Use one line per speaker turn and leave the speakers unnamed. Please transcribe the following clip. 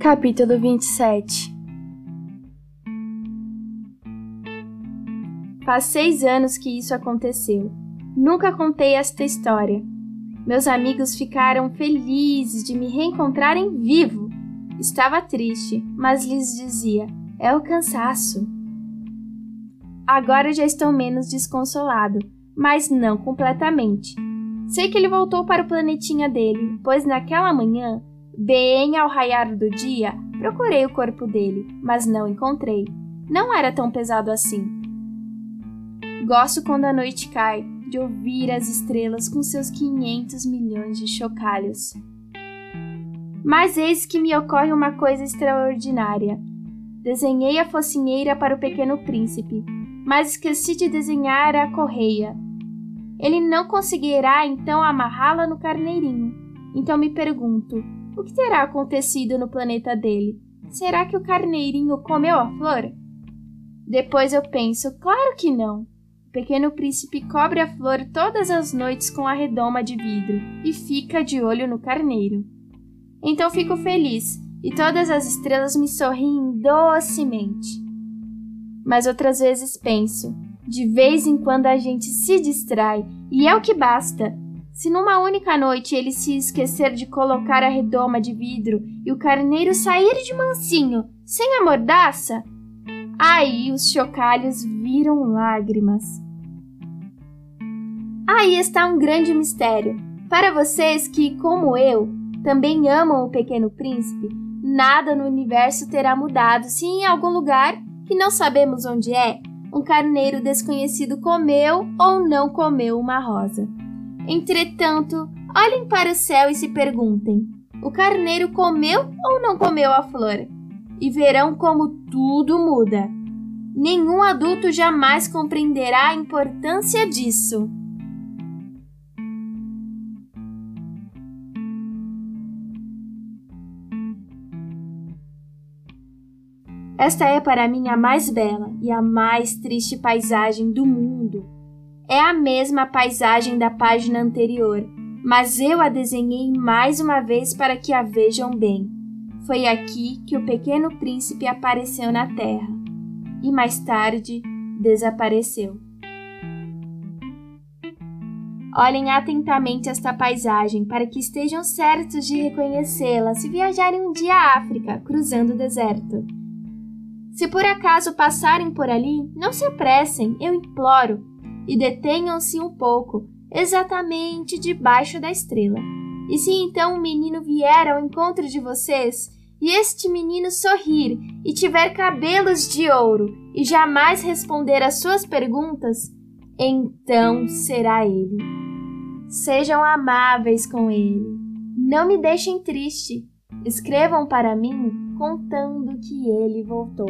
Capítulo 27 Faz seis anos que isso aconteceu. Nunca contei esta história. Meus amigos ficaram felizes de me reencontrarem vivo. Estava triste, mas lhes dizia: é o cansaço. Agora já estou menos desconsolado, mas não completamente. Sei que ele voltou para o planetinha dele, pois naquela manhã, bem ao raiar do dia, procurei o corpo dele, mas não encontrei. Não era tão pesado assim. Gosto quando a noite cai, de ouvir as estrelas com seus 500 milhões de chocalhos. Mas eis que me ocorre uma coisa extraordinária. Desenhei a focinheira para o pequeno príncipe, mas esqueci de desenhar a correia. Ele não conseguirá então amarrá-la no carneirinho. Então me pergunto: o que terá acontecido no planeta dele? Será que o carneirinho comeu a flor? Depois eu penso: claro que não. O pequeno príncipe cobre a flor todas as noites com a redoma de vidro e fica de olho no carneiro. Então fico feliz e todas as estrelas me sorriem docemente. Mas outras vezes penso, de vez em quando a gente se distrai e é o que basta. Se numa única noite ele se esquecer de colocar a redoma de vidro e o carneiro sair de mansinho, sem a mordaça, aí os chocalhos viram lágrimas. Aí está um grande mistério. Para vocês que, como eu, também amam o Pequeno Príncipe, nada no universo terá mudado se em algum lugar, que não sabemos onde é, um carneiro desconhecido comeu ou não comeu uma rosa. Entretanto, olhem para o céu e se perguntem: o carneiro comeu ou não comeu a flor? E verão como tudo muda. Nenhum adulto jamais compreenderá a importância disso. Esta é para mim a mais bela e a mais triste paisagem do mundo. É a mesma paisagem da página anterior, mas eu a desenhei mais uma vez para que a vejam bem. Foi aqui que o pequeno príncipe apareceu na terra e mais tarde desapareceu. Olhem atentamente esta paisagem para que estejam certos de reconhecê-la se viajarem um dia à África, cruzando o deserto. Se por acaso passarem por ali, não se apressem, eu imploro, e detenham-se um pouco, exatamente debaixo da estrela. E se então um menino vier ao encontro de vocês, e este menino sorrir e tiver cabelos de ouro e jamais responder às suas perguntas, então será ele. Sejam amáveis com ele. Não me deixem triste. Escrevam para mim contando que ele voltou.